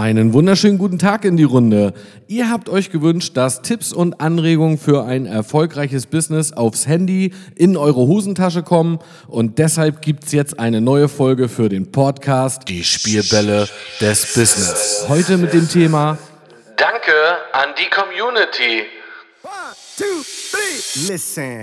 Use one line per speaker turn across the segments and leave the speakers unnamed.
Einen wunderschönen guten Tag in die Runde. Ihr habt euch gewünscht, dass Tipps und Anregungen für ein erfolgreiches Business aufs Handy in eure Hosentasche kommen und deshalb gibt es jetzt eine neue Folge für den Podcast Die Spielbälle des Business. Heute mit dem Thema
Danke an die Community.
One, two, three. Listen.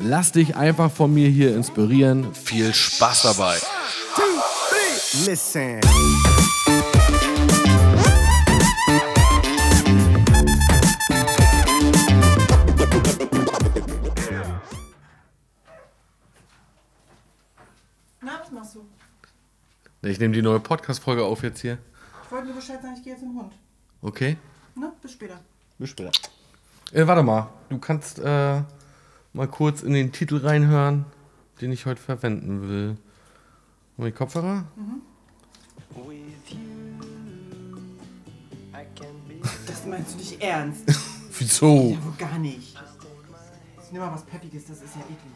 Lass dich einfach von mir hier inspirieren. Viel Spaß dabei.
Two, three. Listen.
Na, was machst du?
Ich nehme die neue Podcast-Folge auf jetzt hier.
Ich wollte nur Bescheid sagen, ich gehe jetzt zum Hund.
Okay?
Na, bis später.
Bis später. Äh, warte mal. Du kannst äh, mal kurz in den Titel reinhören, den ich heute verwenden will. Haben wir die Kopfhörer?
Das meinst du nicht ernst?
Wieso?
Ja, wohl gar nicht. Ich nehme mal was Peppiges, das ist ja eklig.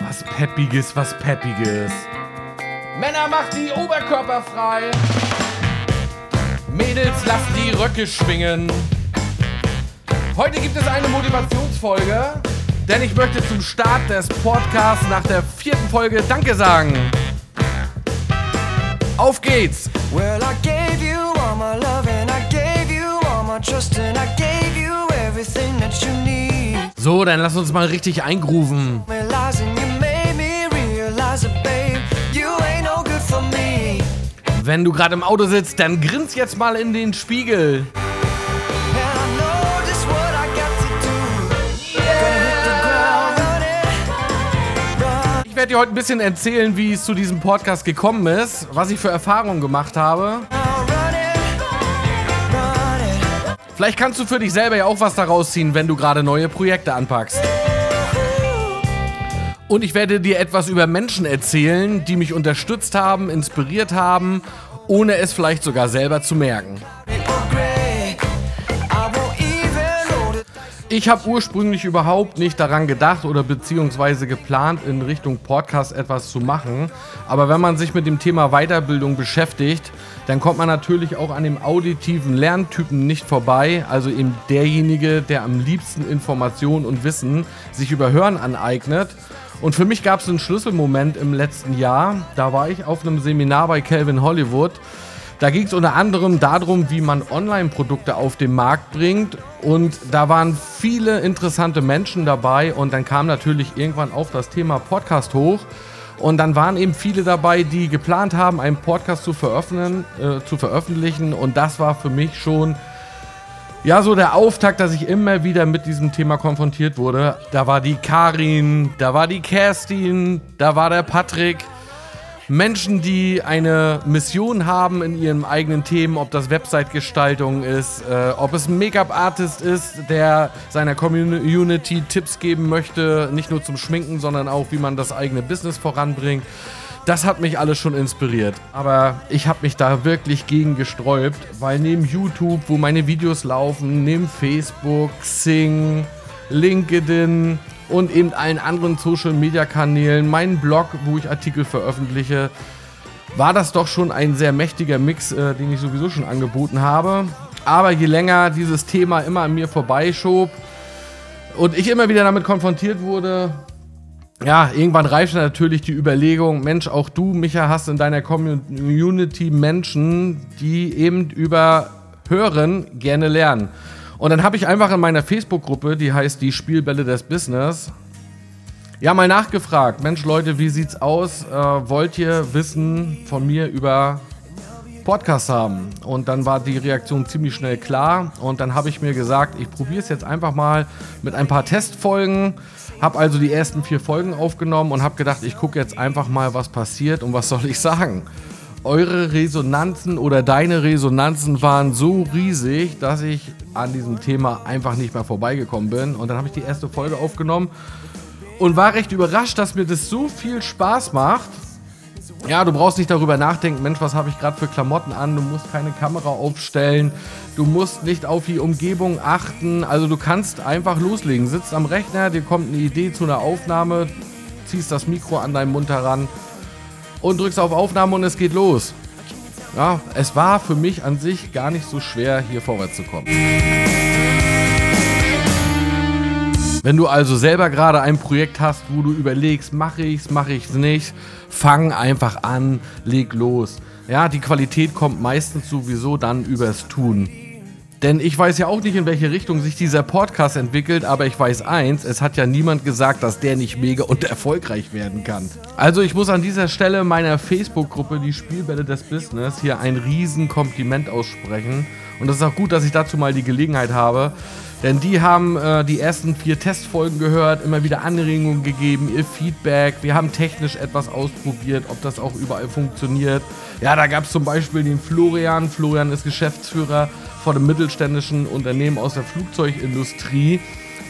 Was Peppiges, was Peppiges. Männer, macht die Oberkörper frei. Mädels, lasst die Röcke schwingen. Heute gibt es eine Motivationsfolge, denn ich möchte zum Start des Podcasts nach der vierten Folge Danke sagen. Auf geht's!
Well, I gave you all my love and I gave you all my trust and I gave you everything that you need.
So, dann lass uns mal richtig eingrooven. Wenn du gerade im Auto sitzt, dann grins jetzt mal in den Spiegel. Werde dir heute ein bisschen erzählen, wie es zu diesem Podcast gekommen ist, was ich für Erfahrungen gemacht habe. Vielleicht kannst du für dich selber ja auch was daraus ziehen, wenn du gerade neue Projekte anpackst. Und ich werde dir etwas über Menschen erzählen, die mich unterstützt haben, inspiriert haben, ohne es vielleicht sogar selber zu merken. Ich habe ursprünglich überhaupt nicht daran gedacht oder beziehungsweise geplant, in Richtung Podcast etwas zu machen. Aber wenn man sich mit dem Thema Weiterbildung beschäftigt, dann kommt man natürlich auch an dem auditiven Lerntypen nicht vorbei. Also eben derjenige, der am liebsten Informationen und Wissen sich über Hören aneignet. Und für mich gab es einen Schlüsselmoment im letzten Jahr. Da war ich auf einem Seminar bei Calvin Hollywood. Da ging es unter anderem darum, wie man Online-Produkte auf den Markt bringt. Und da waren viele interessante Menschen dabei. Und dann kam natürlich irgendwann auch das Thema Podcast hoch. Und dann waren eben viele dabei, die geplant haben, einen Podcast zu veröffentlichen. Äh, zu veröffentlichen. Und das war für mich schon ja, so der Auftakt, dass ich immer wieder mit diesem Thema konfrontiert wurde. Da war die Karin, da war die Kerstin, da war der Patrick. Menschen, die eine Mission haben in ihren eigenen Themen, ob das Website-Gestaltung ist, äh, ob es ein Make-up-Artist ist, der seiner Community Tipps geben möchte, nicht nur zum Schminken, sondern auch, wie man das eigene Business voranbringt. Das hat mich alles schon inspiriert. Aber ich habe mich da wirklich gegen gesträubt, weil neben YouTube, wo meine Videos laufen, neben Facebook, Xing, LinkedIn und eben allen anderen Social Media Kanälen, meinen Blog, wo ich Artikel veröffentliche, war das doch schon ein sehr mächtiger Mix, äh, den ich sowieso schon angeboten habe. Aber je länger dieses Thema immer an mir vorbeischob und ich immer wieder damit konfrontiert wurde, ja, irgendwann reifte natürlich die Überlegung, Mensch, auch du, Micha, hast in deiner Community Menschen, die eben über Hören gerne lernen. Und dann habe ich einfach in meiner Facebook-Gruppe, die heißt die Spielbälle des Business, ja mal nachgefragt, Mensch Leute, wie sieht's aus? Äh, wollt ihr Wissen von mir über Podcast haben? Und dann war die Reaktion ziemlich schnell klar. Und dann habe ich mir gesagt, ich probiere es jetzt einfach mal mit ein paar Testfolgen Hab also die ersten vier Folgen aufgenommen und hab gedacht, ich gucke jetzt einfach mal, was passiert und was soll ich sagen. Eure Resonanzen oder deine Resonanzen waren so riesig, dass ich an diesem Thema einfach nicht mehr vorbeigekommen bin. Und dann habe ich die erste Folge aufgenommen und war recht überrascht, dass mir das so viel Spaß macht. Ja, du brauchst nicht darüber nachdenken, Mensch, was habe ich gerade für Klamotten an? Du musst keine Kamera aufstellen, du musst nicht auf die Umgebung achten. Also du kannst einfach loslegen. Sitzt am Rechner, dir kommt eine Idee zu einer Aufnahme, ziehst das Mikro an deinen Mund heran und drückst auf Aufnahme und es geht los. Ja, es war für mich an sich gar nicht so schwer, hier vorwärts zu kommen. Wenn du also selber gerade ein Projekt hast, wo du überlegst, mache ich's, mache ich's nicht, fang einfach an, leg los. Ja, die Qualität kommt meistens sowieso dann übers Tun. Denn ich weiß ja auch nicht, in welche Richtung sich dieser Podcast entwickelt, aber ich weiß eins, es hat ja niemand gesagt, dass der nicht mega und erfolgreich werden kann. Also ich muss an dieser Stelle meiner Facebook-Gruppe, die Spielbälle des Business, hier ein riesen Kompliment aussprechen. Und das ist auch gut, dass ich dazu mal die Gelegenheit habe. Denn die haben äh, die ersten vier Testfolgen gehört, immer wieder Anregungen gegeben, ihr Feedback. Wir haben technisch etwas ausprobiert, ob das auch überall funktioniert. Ja, da gab es zum Beispiel den Florian. Florian ist Geschäftsführer von einem mittelständischen Unternehmen aus der Flugzeugindustrie.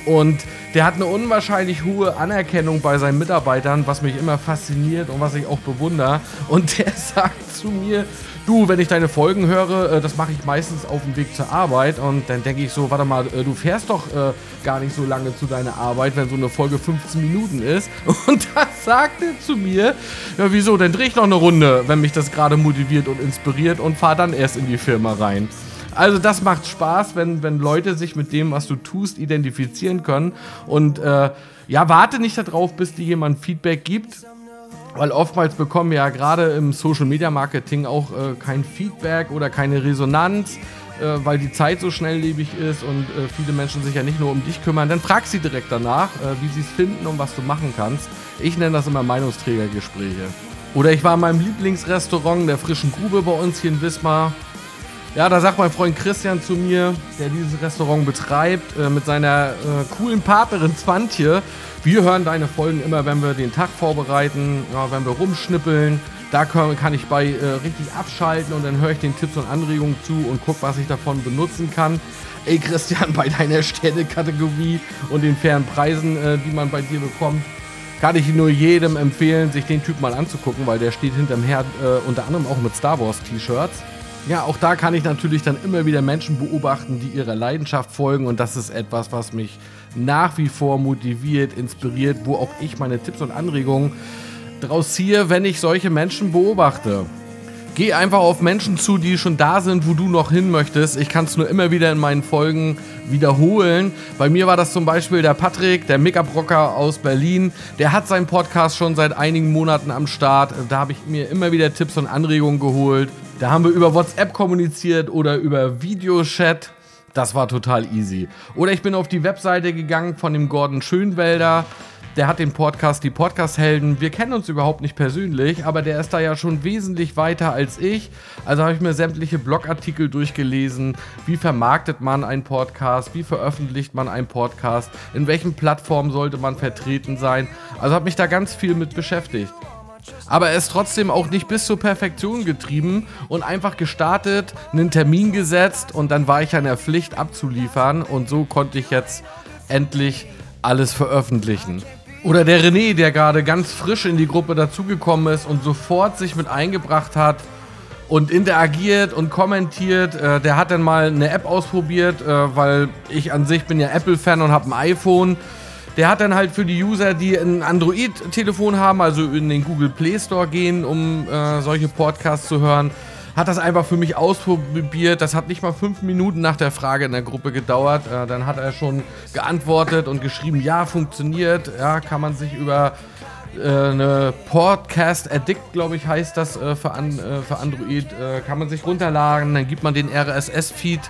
Und der hat eine unwahrscheinlich hohe Anerkennung bei seinen Mitarbeitern, was mich immer fasziniert und was ich auch bewundere. Und der sagt zu mir, du, wenn ich deine Folgen höre, äh, das mache ich meistens auf dem Weg zur Arbeit. Und dann denke ich so, warte mal, äh, du fährst doch äh, gar nicht so lange zu deiner Arbeit, wenn so eine Folge 15 Minuten ist. Und da sagt er zu mir, ja wieso, dann drehe ich noch eine Runde, wenn mich das gerade motiviert und inspiriert und fahre dann erst in die Firma rein. Also das macht Spaß, wenn, wenn Leute sich mit dem, was du tust, identifizieren können. Und äh, ja, warte nicht darauf, bis dir jemand Feedback gibt. Weil oftmals bekommen wir ja gerade im Social Media Marketing auch äh, kein Feedback oder keine Resonanz, äh, weil die Zeit so schnelllebig ist und äh, viele Menschen sich ja nicht nur um dich kümmern. Dann frag sie direkt danach, äh, wie sie es finden und was du machen kannst. Ich nenne das immer Meinungsträgergespräche. Oder ich war in meinem Lieblingsrestaurant der Frischen Grube bei uns hier in Wismar. Ja, da sagt mein Freund Christian zu mir, der dieses Restaurant betreibt, äh, mit seiner äh, coolen Partnerin Zwantje. Wir hören deine Folgen immer, wenn wir den Tag vorbereiten, ja, wenn wir rumschnippeln. Da kann, kann ich bei äh, richtig abschalten und dann höre ich den Tipps und Anregungen zu und gucke, was ich davon benutzen kann. Ey Christian, bei deiner Sterne-Kategorie und den fairen Preisen, äh, die man bei dir bekommt, kann ich nur jedem empfehlen, sich den Typ mal anzugucken, weil der steht hinterm Herd äh, unter anderem auch mit Star Wars T-Shirts. Ja, auch da kann ich natürlich dann immer wieder Menschen beobachten, die ihrer Leidenschaft folgen und das ist etwas, was mich nach wie vor motiviert, inspiriert, wo auch ich meine Tipps und Anregungen draus ziehe, wenn ich solche Menschen beobachte. Geh einfach auf Menschen zu, die schon da sind, wo du noch hin möchtest. Ich kann es nur immer wieder in meinen Folgen wiederholen. Bei mir war das zum Beispiel der Patrick, der Make-up-Rocker aus Berlin. Der hat seinen Podcast schon seit einigen Monaten am Start. Da habe ich mir immer wieder Tipps und Anregungen geholt. Da haben wir über WhatsApp kommuniziert oder über Videochat. Das war total easy. Oder ich bin auf die Webseite gegangen von dem Gordon Schönwelder. Der hat den Podcast Die Podcast-Helden. Wir kennen uns überhaupt nicht persönlich, aber der ist da ja schon wesentlich weiter als ich. Also habe ich mir sämtliche Blogartikel durchgelesen. Wie vermarktet man einen Podcast? Wie veröffentlicht man einen Podcast? In welchen Plattformen sollte man vertreten sein? Also habe mich da ganz viel mit beschäftigt. Aber er ist trotzdem auch nicht bis zur Perfektion getrieben und einfach gestartet, einen Termin gesetzt und dann war ich an der Pflicht abzuliefern und so konnte ich jetzt endlich alles veröffentlichen. Oder der René, der gerade ganz frisch in die Gruppe dazugekommen ist und sofort sich mit eingebracht hat und interagiert und kommentiert. Äh, der hat dann mal eine App ausprobiert, äh, weil ich an sich bin ja Apple-Fan und habe ein iPhone. Der hat dann halt für die User, die ein Android-Telefon haben, also in den Google Play Store gehen, um äh, solche Podcasts zu hören, hat das einfach für mich ausprobiert. Das hat nicht mal fünf Minuten nach der Frage in der Gruppe gedauert. Äh, dann hat er schon geantwortet und geschrieben, ja, funktioniert. Ja, kann man sich über äh, eine Podcast Addict, glaube ich, heißt das äh, für, an, äh, für Android, kann man sich runterladen. Dann gibt man den RSS-Feed.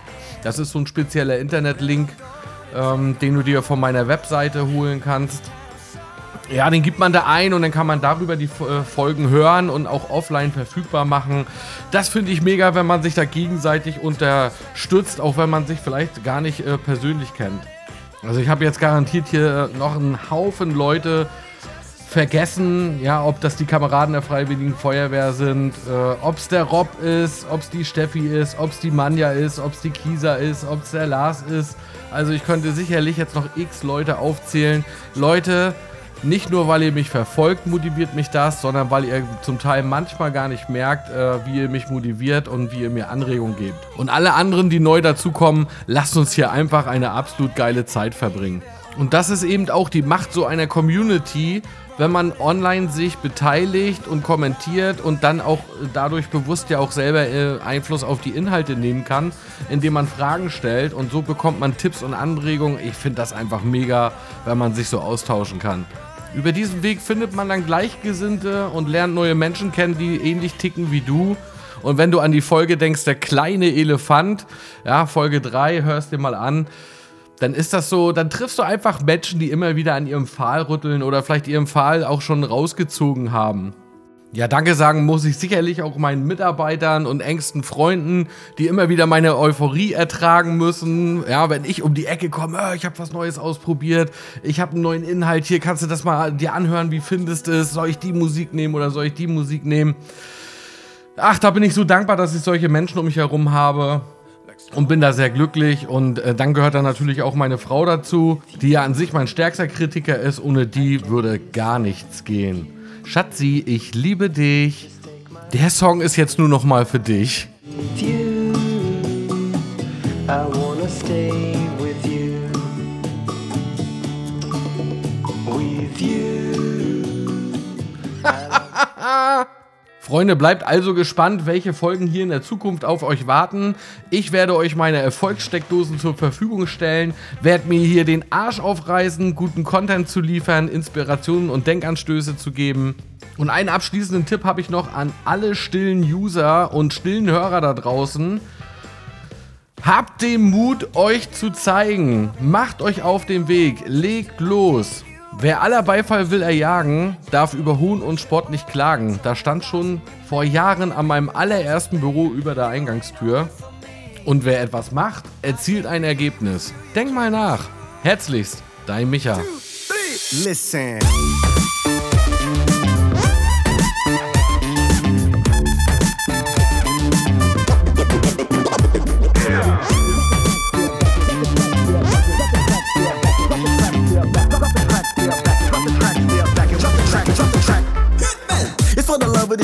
Das ist so ein spezieller Internetlink ähm, den du dir von meiner Webseite holen kannst. Ja, den gibt man da ein und dann kann man darüber die äh, Folgen hören und auch offline verfügbar machen. Das finde ich mega, wenn man sich da gegenseitig unterstützt, auch wenn man sich vielleicht gar nicht äh, persönlich kennt. Also ich habe jetzt garantiert hier noch einen Haufen Leute vergessen, ja, ob das die Kameraden der Freiwilligen Feuerwehr sind, äh, ob es der Rob ist, ob es die Steffi ist, ob es die Manja ist, ob es die Kisa ist, ob es der Lars ist. Also ich könnte sicherlich jetzt noch x Leute aufzählen. Leute, nicht nur, weil ihr mich verfolgt, motiviert mich das, sondern weil ihr zum Teil manchmal gar nicht merkt, äh, wie ihr mich motiviert und wie ihr mir Anregungen gebt. Und alle anderen, die neu dazukommen, lasst uns hier einfach eine absolut geile Zeit verbringen. Und das ist eben auch die Macht so einer Community, wenn man online sich beteiligt und kommentiert und dann auch dadurch bewusst ja auch selber äh, Einfluss auf die Inhalte nehmen kann, indem man Fragen stellt und so bekommt man Tipps und Anregungen. Ich finde das einfach mega, wenn man sich so austauschen kann. Über diesen Weg findet man dann Gleichgesinnte und lernt neue Menschen kennen, die ähnlich ticken wie du. Und wenn du an die Folge denkst, der kleine Elefant, ja, Folge 3, hörst dir mal an, dann ist das so, dann triffst du einfach Menschen, die immer wieder an ihrem Pfahl rütteln oder vielleicht ihren Pfahl auch schon rausgezogen haben. Ja, danke sagen muss ich sicherlich auch meinen Mitarbeitern und engsten Freunden, die immer wieder meine Euphorie ertragen müssen. Ja, wenn ich um die Ecke komme, äh, ich habe was Neues ausprobiert, ich habe einen neuen Inhalt hier, kannst du das mal dir anhören, wie findest du es? Soll ich die Musik nehmen oder soll ich die Musik nehmen? Ach, da bin ich so dankbar, dass ich solche Menschen um mich herum habe und bin da sehr glücklich. Und äh, dann gehört da natürlich auch meine Frau dazu, die ja an sich mein stärkster Kritiker ist. Ohne die würde gar nichts gehen. Schatzi, ich liebe dich. Der Song ist jetzt nur noch mal für dich.
you. I wanna stay with you. With you.
Freunde, bleibt also gespannt, welche Folgen hier in der Zukunft auf euch warten. Ich werde euch meine Erfolgssteckdosen zur Verfügung stellen, werde mir hier den Arsch aufreißen, guten Content zu liefern, Inspirationen und Denkanstöße zu geben. Und einen abschließenden Tipp habe ich noch an alle stillen User und stillen Hörer da draußen. Habt den Mut, euch zu zeigen. Macht euch auf den Weg. Legt los. Wer aller Beifall will erjagen, darf über Hohn und Spott nicht klagen. Da stand schon vor Jahren an meinem allerersten Büro über der Eingangstür. Und wer etwas macht, erzielt ein Ergebnis. Denk mal nach. Herzlichst, dein Micha.
Listen. It's for